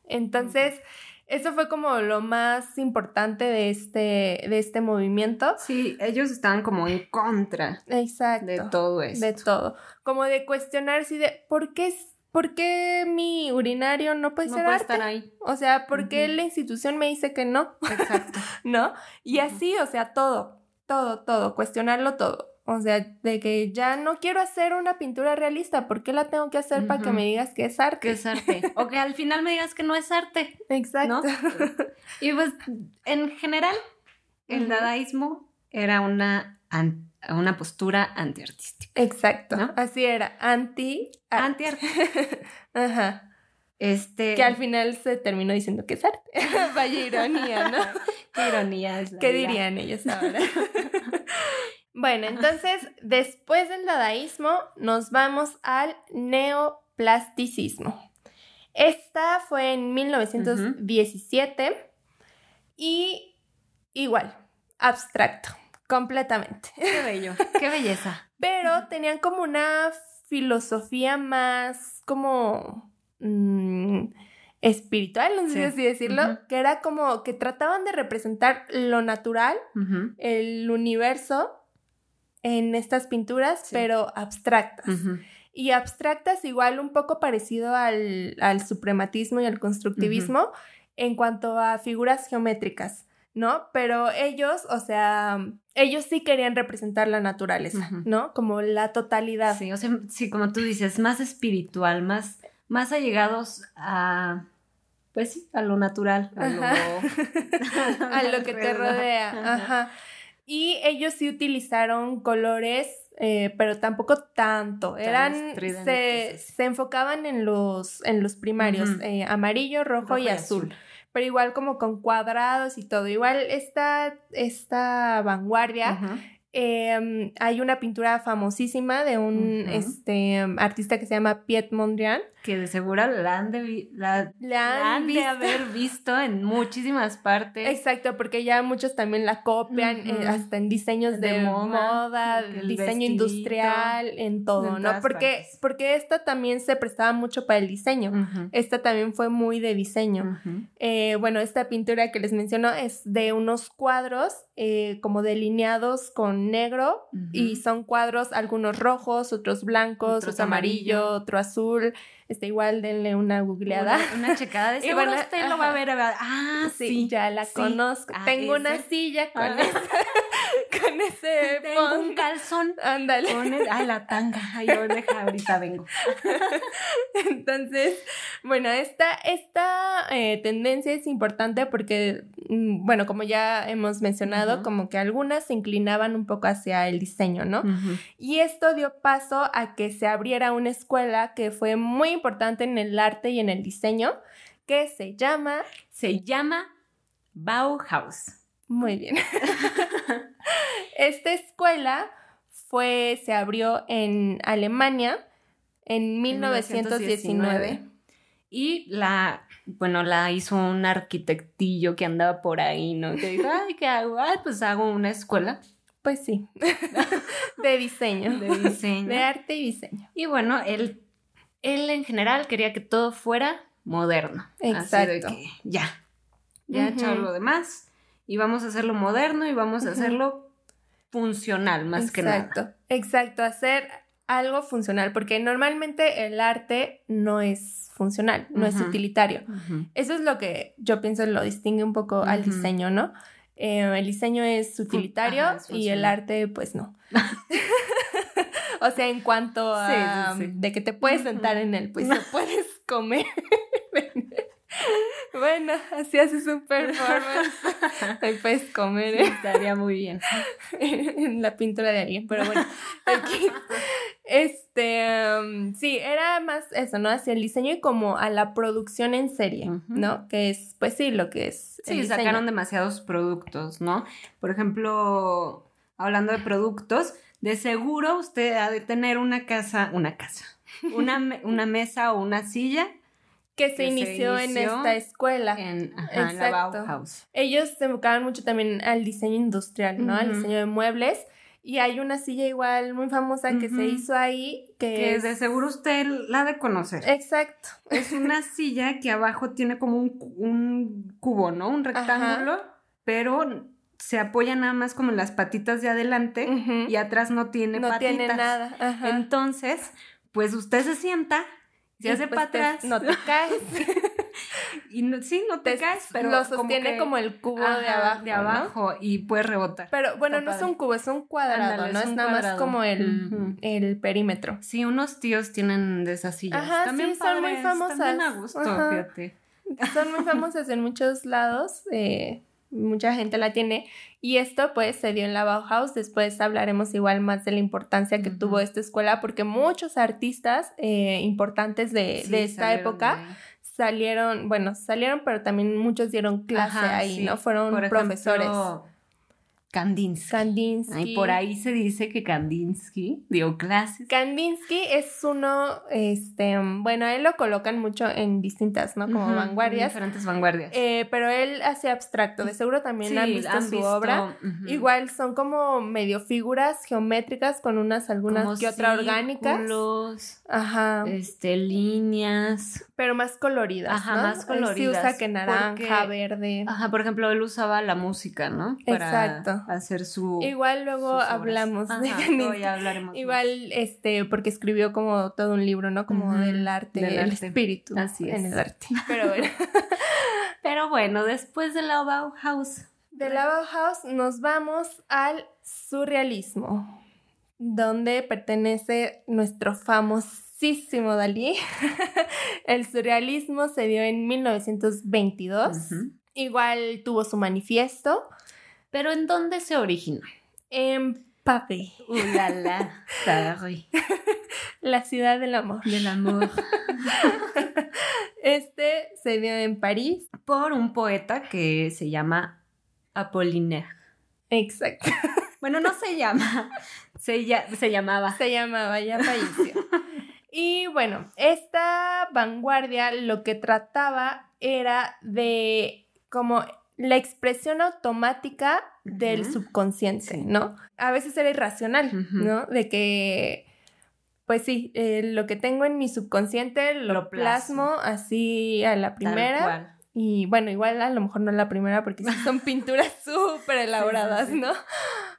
Entonces. Eso fue como lo más importante de este, de este movimiento. Sí, ellos estaban como en contra. Exacto. De todo esto. De todo. Como de cuestionarse de por qué, por qué mi urinario no puede ser arte? estar ahí. O sea, ¿por qué la institución me dice que no? Exacto. *laughs* ¿No? Y así, o sea, todo, todo, todo, cuestionarlo todo. O sea, de que ya no quiero hacer una pintura realista, ¿por qué la tengo que hacer para que me digas que es arte? Que es arte. o que al final me digas que no es arte. Exacto. y pues, en general, el dadaísmo era una, una postura antiartística. Exacto. Así era, anti Anti arte. *laughs* Ajá. Este... Que al final se terminó diciendo que es arte. *laughs* Vaya ironía, ¿no? *laughs* Qué ironía es ¿Qué dirían ellos ahora? Bueno, entonces, después del dadaísmo, nos vamos al neoplasticismo. Esta fue en 1917 y igual, abstracto, completamente. Qué bello, qué belleza. *laughs* Pero tenían como una filosofía más como mm, espiritual, no sé si así decirlo, que era como que trataban de representar lo natural, el universo, en estas pinturas, pero abstractas. Y abstractas igual un poco parecido al, suprematismo y al constructivismo en cuanto a figuras geométricas, ¿no? Pero ellos, o sea, ellos sí querían representar la naturaleza, ¿no? Como la totalidad. Sí, o sea, sí, como tú dices, más espiritual, más, más allegados a pues sí, a lo natural, a lo, *laughs* *laughs* a lo que te rodea. Ajá. Y ellos sí utilizaron colores, eh, pero tampoco tanto. Eran, se, se, enfocaban en los, en los primarios, eh, amarillo, rojo, y, azul. Pero igual como con cuadrados y todo. Igual esta, esta vanguardia Em, hay una pintura famosísima de un este, artista que se llama Piet Mondrian. Que de seguro la han de, la, han, de haber visto en muchísimas partes. Exacto, porque ya muchos también la copian eh, hasta en diseños de, moda, diseño industrial, en todo, ¿no? Porque, porque esta también se prestaba mucho para el diseño. Esta también fue muy de diseño. Eh, bueno, esta pintura que les menciono es de unos cuadros eh, como delineados con negro y son cuadros, algunos rojos, otros blancos, otros amarillo, otro azul. Está igual, denle una googleada. Una, checada de *laughs* seguro usted lo va a ver. Ah, sí. ya la conozco. Ah, Tengo una silla con, ah. *laughs* con ese *laughs* Tengo un calzón. Ándale. ay, la tanga. Ay, yo deja, ahorita vengo. Entonces, Bueno, esta, esta eh, tendencia es importante porque, mm, bueno, como ya hemos mencionado, como que algunas se inclinaban un poco hacia el diseño, ¿no? Y esto dio paso a que se abriera una escuela que fue muy importante en el arte y en el diseño, que se llama, Se llama Bauhaus. muy bien, *laughs* esta escuela fue, se abrió en Alemania en 1919. Y la, bueno, la hizo un arquitectillo que andaba por ahí, ¿no? Que dijo, *laughs* ay, ¿qué hago? Ay, pues hago una escuela Pues sí, *laughs* de diseño, de diseño. de arte y diseño. Y bueno, él, él en general quería que todo fuera moderno. Así de Exacto. que ya, ya Ujú. echado lo demás y vamos a hacerlo moderno y vamos a hacerlo funcional más que nada. Exacto, exacto, hacer algo funcional, porque normalmente el arte no es funcional, no es utilitario. Eso es lo que yo pienso lo distingue un poco al diseño, ¿no? Eh, el diseño es utilitario ajá, es y el arte, pues no. *laughs* *laughs* o sea, en cuanto a sí, sí. de que te puedes sentar en él, pues *laughs* no puedes comer. *laughs* bueno, así haces un performance. Ahí puedes comer ¿eh? estaría muy bien. en la pintura de alguien, pero bueno, aquí, este, um, sí, era más eso, ¿no? Hacia el diseño y como a la producción en serie. ¿no? Que es, pues sí, lo que es. Sí, sacaron demasiados productos, ¿no? Por ejemplo, hablando de productos, de seguro usted ha de tener una casa, una casa, una, *laughs* una mesa o una silla que se que se inició en esta escuela. en, ajá, en la. Bauhaus. Ellos se enfocaban mucho también al diseño industrial, ¿no? Al diseño de muebles. Y hay una silla igual muy famosa que se hizo ahí, que, Que es... de seguro usted la ha de conocer. Exacto. Es una *laughs* silla que abajo tiene como un, un cubo, ¿no? Un rectángulo, pero se apoya nada más como en las patitas de adelante y atrás no tiene no patitas. tiene nada. Ajá. Entonces, pues usted se sienta, se Y hace pues para atrás. No te caes. *laughs* y no- sí, no te, te- caes, pero lo sostiene como, que- el cubo de abajo. de ¿no? y puede rebotar. Pero bueno, Está no es un cubo, es un cuadrado, Ándale, ¿no? es nada más como el, el perímetro. Sí, unos tíos tienen de esas sillas. Ajá, también sí, son muy famosas. También a gusto, fíjate. Son muy famosas en muchos lados. eh, mucha gente la tiene. Y esto pues se dio en la Bauhaus. Después hablaremos igual más de la importancia que tuvo esta escuela porque muchos artistas eh, importantes de, Sí, de esta época salieron, bueno, salieron, pero también muchos dieron clase Ajá, ahí, sí. ¿no? Fueron Por ejemplo, profesores. Kandinsky. Kandinsky. Ay, por ahí se dice que Kandinsky dio clases. Kandinsky es uno, este, bueno, él lo colocan mucho en distintas, ¿no? Como vanguardias. Diferentes vanguardias. Eh, pero él hace abstracto. De seguro también Sí, han visto han su visto, obra. Igual son como medio figuras geométricas con unas algunas Como que otra orgánicas. Ajá. Este, líneas. Pero más coloridas. Ajá, ¿no? más Él Sí usa coloridas, que naranja, porque- verde. Ajá, por ejemplo, él usaba la música, ¿no? Exacto. hacer su. Igual luego hablamos de Ajá, luego Kandinsky. ya hablaremos. Igual, este, porque escribió como todo un libro, ¿no? Como del arte, del el arte. espíritu Así en es. el arte. *laughs* Pero bueno. *laughs* Pero bueno, después de la Bauhaus. De la Bauhaus nos vamos al surrealismo, donde pertenece nuestro famosísimo Dalí. *laughs* El surrealismo se dio en 1922. Ujú. Igual tuvo su manifiesto Pero ¿en dónde se origina? en París, Uh, la, la, Paris, *laughs* la ciudad del amor. del amor. *laughs* Este se dio en París. Por un poeta que se llama Apollinaire. Exacto. Bueno, no se llama, se, ya- se llamaba. Se llamaba, ya falleció. Y bueno, esta vanguardia lo que trataba era de como la expresión automática del subconsciente, Sí. ¿no? A veces era irracional. ¿no? De que, pues sí, eh, lo que tengo en mi subconsciente lo, Lo plasmo. plasmo así a la primera. Y bueno, igual a lo mejor no la primera porque sí son *laughs* pinturas súper elaboradas, sí. ¿no?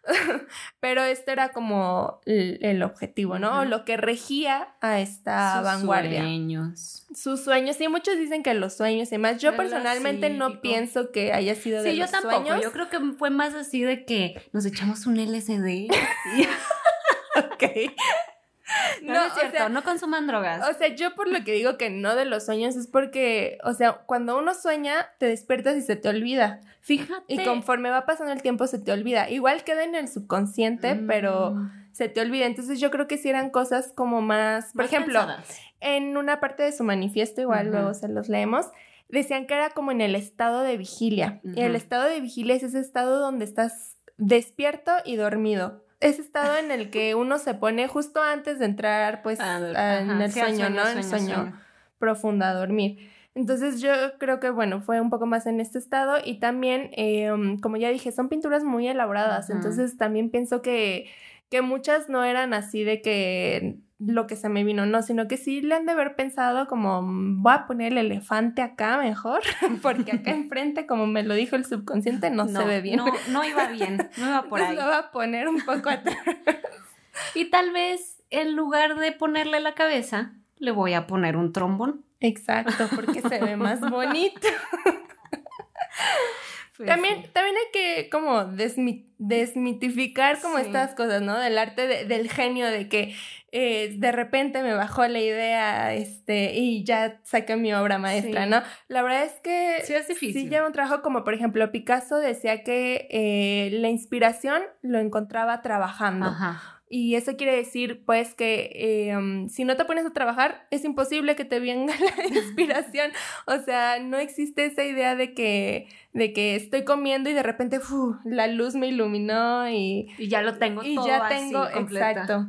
*laughs* Pero esto era como el, el objetivo, ¿no? Lo que regía a esta Sus vanguardia. sueños. Sus sueños, sí, muchos dicen que los sueños y más. Yo personalmente no pienso que haya sido de Sí, yo tampoco. sueños. Yo creo que fue más así de que nos echamos un LSD. *laughs* *laughs* Ok. *laughs* No, no es cierto, no consuman drogas. O sea, yo por lo que digo que no de los sueños es porque, o sea, cuando uno sueña, te despiertas y se te olvida. Fíjate. Y conforme va pasando el tiempo se te olvida. Igual queda en el subconsciente, pero Mm. se te olvida. Entonces yo creo que si eran cosas como más, por Más ejemplo, pensadas. en una parte de su manifiesto, igual luego se los leemos, decían que era como en el estado de vigilia. Y el estado de vigilia es ese estado donde estás despierto y dormido. Ese estado en el que uno se pone justo antes de entrar, pues, a- en el sí, sueño, ¿no? En el sueño, sueño. profundo a dormir. Entonces yo creo que, bueno, fue un poco más en este estado y también, eh, um, como ya dije, son pinturas muy elaboradas, entonces también pienso que, que muchas no eran así de que lo que se me vino, no, sino que sí le han de haber pensado como, "Mm, voy a poner el elefante acá mejor, *laughs* porque acá *laughs* enfrente, como me lo dijo el subconsciente, no, se ve bien. No, no iba bien, no iba por Entonces ahí. lo voy a poner un poco atrás. *laughs* Y tal vez en lugar de ponerle la cabeza, le voy a poner un trombón. Exacto, porque se ve más bonito. Pues También, sí. también hay que como desmi- desmitificar como Sí. estas cosas, ¿no? Del arte de- del genio, de que eh, de repente me bajó la idea este, y ya saqué mi obra maestra, Sí. ¿no? La verdad es que Sí, es difícil. sí lleva un trabajo como, por ejemplo, Picasso decía que eh, la inspiración lo encontraba trabajando. Ajá. Y eso quiere decir, pues, que eh, um, si no te pones a trabajar, es imposible que te venga *laughs* la inspiración. O sea, no existe esa idea de que, de que estoy comiendo y de repente, la luz me iluminó y... Y ya lo tengo Y todo ya así tengo- exacto.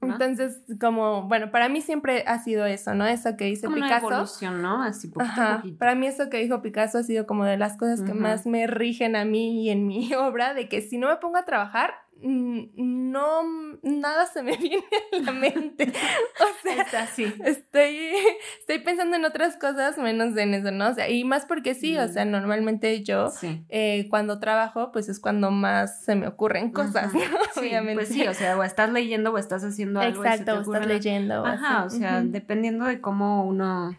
Entonces, como, bueno, para mí siempre ha sido eso, ¿no? Eso que dice como una Picasso. evolución, ¿no? Así poquito Ajá, poquito. para mí eso que dijo Picasso ha sido como de las cosas que más me rigen a mí y en mi *laughs* obra, de que si no me pongo a trabajar, no, nada se me *laughs* viene a la mente. O sea, Es así. estoy, estoy pensando en otras cosas menos en eso, ¿no? O sea, y más porque sí, o Mm. sea, normalmente yo Sí. eh, cuando trabajo, pues es cuando más se me ocurren cosas. ¿no? Sí, Obviamente. Pues sí, o sea, o estás leyendo o estás haciendo algo. Exacto, o estás leyendo. Ajá, o sea, dependiendo de cómo uno.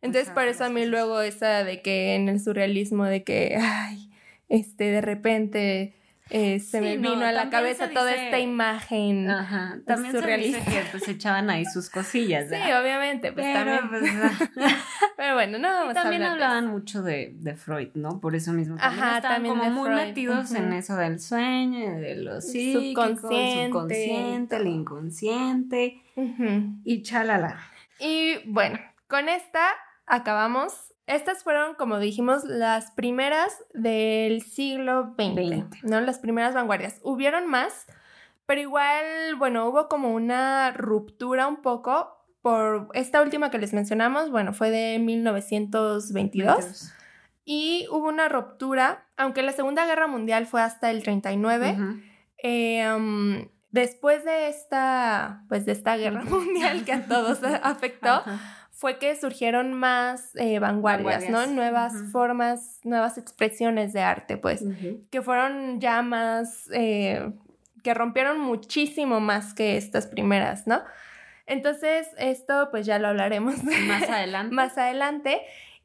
Entonces, por eso a mí luego esa de que en el surrealismo de que, ay, este, de repente eh, se Sí, me no, vino a la cabeza toda esta imagen. Ajá. También se dice que pues echaban ahí sus cosillas. Sí, obviamente, pues Pero, también. pues. *laughs* Pero bueno, no vamos Y también a de hablaban mucho de, de Freud, ¿no? Por eso mismo. También Ajá, estaban también como muy Freud, metidos en eso del sueño, de lo psíquico, el Subconsciente. subconsciente, el inconsciente. Ujú. y chalala. Y bueno, con esta acabamos. Estas fueron, como dijimos, las primeras del siglo XX. ¿no? Las primeras vanguardias. Hubieron más, pero igual, bueno, hubo como una ruptura un poco por esta última que les mencionamos, bueno, fue de 1922 y hubo una ruptura, aunque la Segunda Guerra Mundial fue hasta el 39. Ujú. Eh, um, después de esta, pues de esta guerra *laughs* mundial que a todos *laughs* afectó. Fue que surgieron más eh, vanguardias, Vanguardias. ¿no? Nuevas formas, nuevas expresiones de arte, pues, que fueron ya más, eh, que rompieron muchísimo más que estas primeras, ¿no? Entonces, esto pues ya lo hablaremos Más *laughs* adelante. más adelante.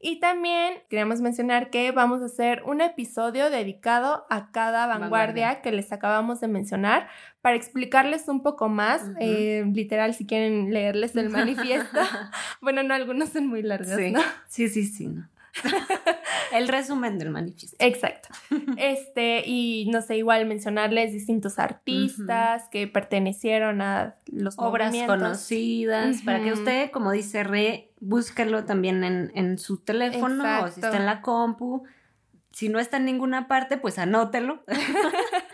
Y también queremos mencionar que vamos a hacer un episodio dedicado a cada vanguardia, Vanguardia. que les acabamos de mencionar para explicarles un poco más. Eh, literal, si quieren leerles el manifiesto. *laughs* bueno, no, algunos son muy largos, sí. ¿no? sí, sí, sí, no. El resumen del manifiesto. Exacto. Este, y no sé, igual mencionarles distintos artistas que pertenecieron a los Obras conocidas, para que usted, como dice Re, búsquelo también en, en su teléfono o si Exacto. está en la compu. Si no está en ninguna parte, pues anótelo. *laughs*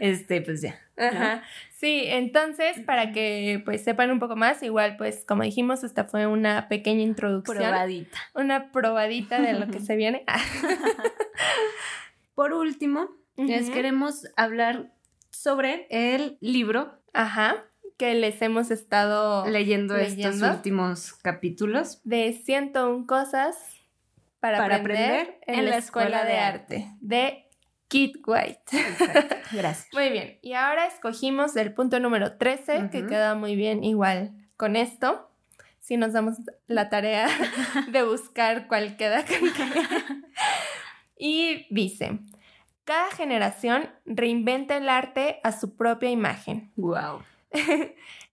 este, pues ya. ¿no? Ajá. Sí, entonces, para que pues sepan un poco más, igual pues como dijimos, esta fue una pequeña introducción, Probadita. una probadita de lo que *laughs* se viene. *laughs* Por último, les queremos hablar sobre el libro, Ajá, que les hemos estado leyendo, estos últimos capítulos. de 101 cosas para, Para aprender, en, la escuela de arte de Kit White. Exacto. *laughs* Gracias. Muy bien, y ahora escogimos el punto número 13, que queda muy bien igual con esto. Si nos damos la tarea *laughs* de buscar cuál queda con qué. *laughs* Y dice, cada generación reinventa el arte a su propia imagen. Wow.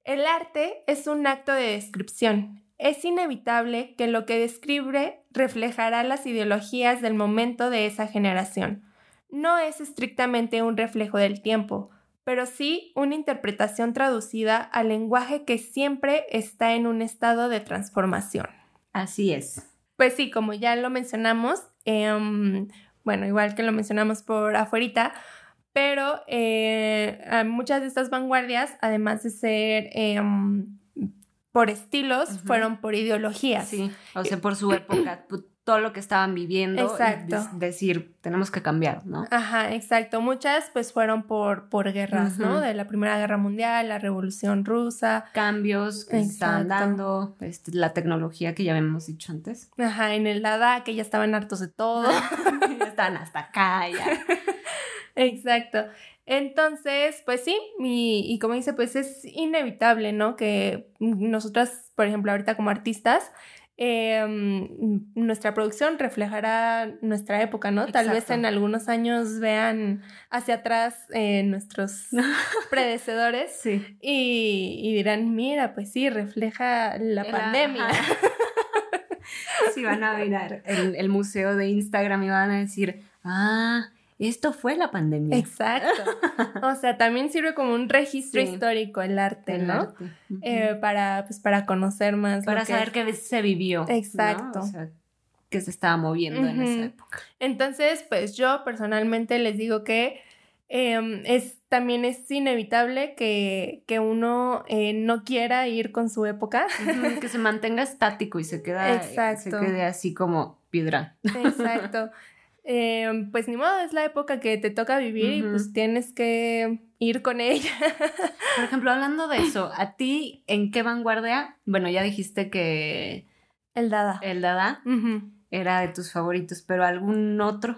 el arte es un acto de descripción. Es inevitable que lo que describe reflejará las ideologías del momento de esa generación. No es estrictamente un reflejo del tiempo, pero sí una interpretación traducida al lenguaje que siempre está en un estado de transformación. Así es. Pues sí, como ya lo mencionamos, em, bueno, igual que lo mencionamos por afuerita, pero eh, muchas de estas vanguardias, además de ser em, por estilos, fueron por ideologías. Sí, o sea, por su *clears throat* época, todo lo que estaban viviendo. Exacto. decir, tenemos que cambiar, ¿no? Ajá, exacto. Muchas pues fueron por, por guerras, ¿no? De la Primera Guerra Mundial, la Revolución Rusa. Cambios que estaban dando, este, la tecnología que ya habíamos dicho antes. Ajá, en el Dada, que ya estaban hartos de todo. *laughs* ya estaban hasta acá, ya. *laughs* Exacto. Entonces, pues sí, y, y, como dice, pues es inevitable, ¿no? Que nosotras, por ejemplo, ahorita como artistas, Em, nuestra producción reflejará nuestra época, ¿no? Tal vez en algunos años vean hacia atrás eh, nuestros *laughs* predecesores y, dirán, mira, pues sí, refleja la pandemia. *laughs* sí, van a mirar el, el museo de Instagram y van a decir, ah, esto fue la pandemia. Exacto. *laughs* O sea, también sirve como un registro histórico el arte, ¿no? Eh, para, pues, para conocer más. Para saber qué se vivió. Exacto. O sea, que se estaba moviendo en esa época. Entonces, pues yo personalmente les digo que em, es, también es inevitable que, que uno eh, no quiera ir con su época. *laughs* que se mantenga estático y se, queda, se quede así como piedra. Exacto. *laughs* Em, pues ni modo, es la época que te toca vivir y pues tienes que ir con ella. *laughs* Por ejemplo, hablando de eso, ¿a ti en qué vanguardia? Bueno, ya dijiste que... El Dada. El Dada era de tus favoritos, pero ¿algún otro?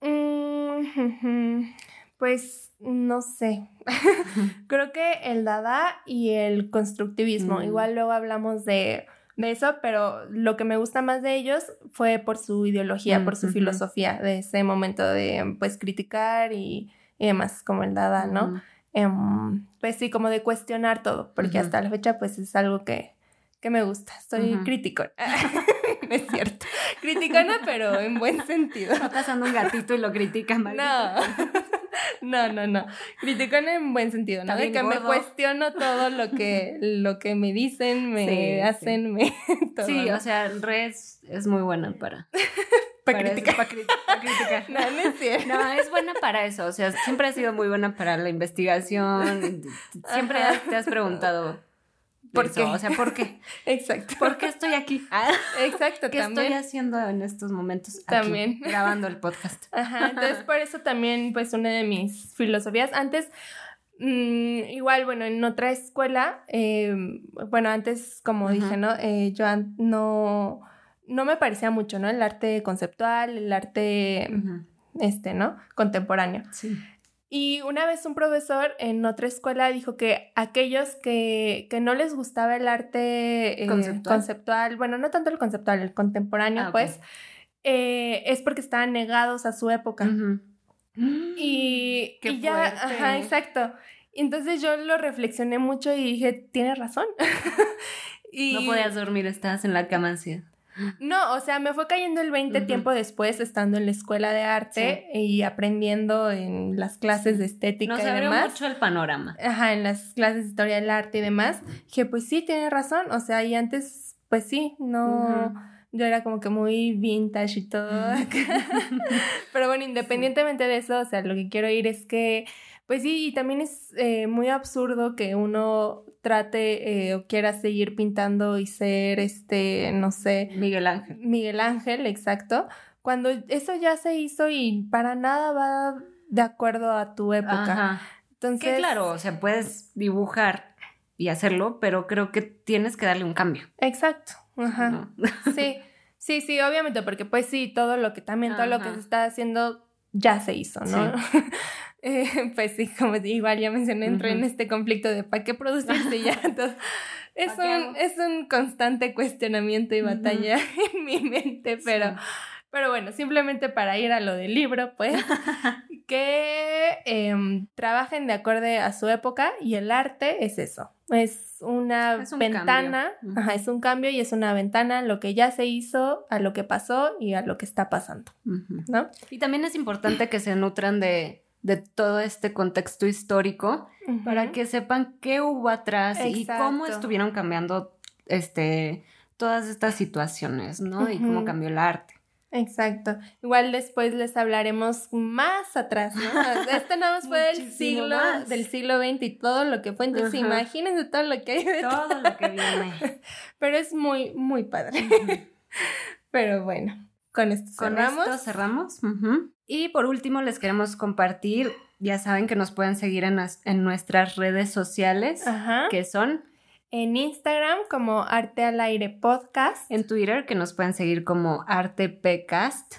Mm, *laughs* pues no sé. *laughs* Creo que el Dada y el constructivismo. Mm. Igual luego hablamos de de eso, pero lo que me gusta más de ellos fue por su ideología, por su filosofía de ese momento de pues criticar y, demás, como el Dada, ¿no? Em, pues sí, como de cuestionar todo, porque hasta la fecha pues es algo que, que me gusta. Soy crítico. *laughs* *laughs* es cierto. Criticona, pero en buen sentido. Está pasando un gatito y lo critica, No. *laughs* No, no, no. Critican en buen sentido, ¿no? De que me cuestiono todo lo que, *laughs* lo que me dicen, me hacen, me. *laughs* sí, o sea, Res es muy buena para. para, criticar. para, criticar. No, no es cierto. No, es buena para eso. O sea, siempre ha sido muy buena para la investigación. Siempre te has preguntado ¿Por qué? O sea, ¿por qué? *laughs* Exacto. ¿Por qué estoy aquí? Ah, *laughs* exacto, ¿Qué estoy haciendo en estos momentos? También. *laughs* grabando el podcast. Ajá, entonces por eso también, pues, una de mis filosofías. Antes, mm, igual, bueno, en otra escuela, eh, bueno, antes, como dije, ¿no? Eh, yo no, no me parecía mucho, ¿no? El arte conceptual, el arte, este, ¿no? Contemporáneo. Sí. Y una vez un profesor en otra escuela dijo que aquellos que, no les gustaba el arte eh, ¿Conceptual? bueno, no tanto el conceptual, el contemporáneo, ah, pues, eh, es porque estaban negados a su época. Y, *gasps* y ya, ajá, exacto. Entonces yo lo reflexioné mucho y dije, tienes razón. *laughs* y... No podías dormir, estabas en la cama. No, o sea, me fue cayendo el 20 tiempo después estando en la escuela de arte y aprendiendo en las clases de estética Nos y demás. mucho el panorama. Ajá, en las clases de historia del arte y demás. Dije, pues sí, tiene razón. O sea, y antes, pues sí, no. Yo era como que muy vintage y todo. *laughs* Pero bueno, independientemente de eso, o sea, lo que quiero ir es que pues sí, y también es eh, muy absurdo que uno trate eh, o quiera seguir pintando y ser, este, no sé. Miguel Ángel. Miguel Ángel, exacto. Cuando eso ya se hizo y para nada va de acuerdo a tu época. Ajá. Entonces. Que claro, o sea, puedes dibujar y hacerlo, pero creo que tienes que darle un cambio. Exacto. Ajá. *laughs* Sí. Sí, sí, obviamente, porque pues sí, todo lo que también, todo lo que se está haciendo ya se hizo, ¿no? *laughs* Eh, *laughs* pues sí, como igual ya mencioné, entré en este conflicto de ¿para qué producirse ya *laughs* todo? Es un, es un constante cuestionamiento y batalla *laughs* en mi mente, pero, pero bueno, simplemente para ir a lo del libro, pues, que em, trabajen de acuerdo a su época y el arte es eso. Es una Es un ventana, ajá, es un cambio y es una ventana a lo que ya se hizo, a lo que pasó y a lo que está pasando, Ujú. ¿no? Y también es importante que se nutran de, de todo este contexto histórico para que sepan qué hubo atrás y cómo estuvieron cambiando este, todas estas situaciones, ¿no? Y cómo cambió el arte. Exacto. Igual después les hablaremos más atrás, ¿no? Esto nada más fue del siglo, más. del siglo XX y todo lo que fue. Entonces, Ajá. imagínense todo lo que hay de Todo lo que viene. *laughs* Pero es muy, muy padre. Pero bueno, con esto Con cerramos. esto cerramos. Y por último, les queremos compartir, ya saben que nos pueden seguir en, las- en nuestras redes sociales, Ajá. que son En Instagram como Arte al Aire Podcast en Twitter, que nos pueden seguir como ArtePcast.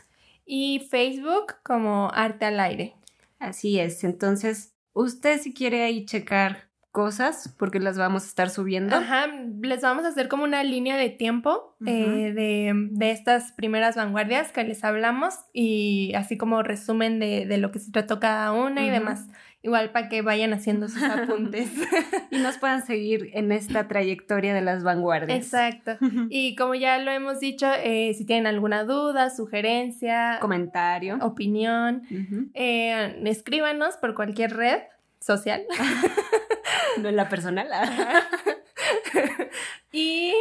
y Facebook como Arte al Aire. Así es. Entonces, usted si quiere ahí checar cosas, porque las vamos a estar subiendo. Ajá, les vamos a hacer como una línea de tiempo Ujú. eh, de, de estas primeras vanguardias que les hablamos y así como resumen de, de lo que se trató cada una y Ujú. demás. Igual para que vayan haciendo sus *laughs* apuntes. Y nos puedan seguir en esta trayectoria de las vanguardias. Exacto. Y como ya lo hemos dicho, eh, si tienen alguna duda, sugerencia, Comentario. opinión, Ujú. eh, escríbanos por cualquier red social. *laughs* No en la personal. *laughs* *clears throat* y.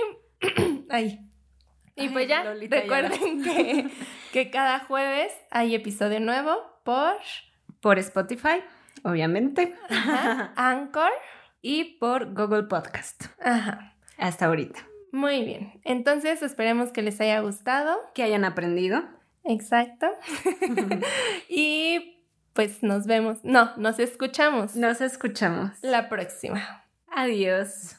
Ay. Y pues ya, Lolita ya recuerden que, *laughs* que cada jueves hay episodio nuevo por Por Spotify, obviamente. ajá, Anchor. Y por Google Podcast. Ajá. Hasta ahorita. Muy bien. Entonces esperemos que les haya gustado. Que hayan aprendido. Exacto. y pues nos vemos. No, nos escuchamos Nos escuchamos. la próxima. Adiós.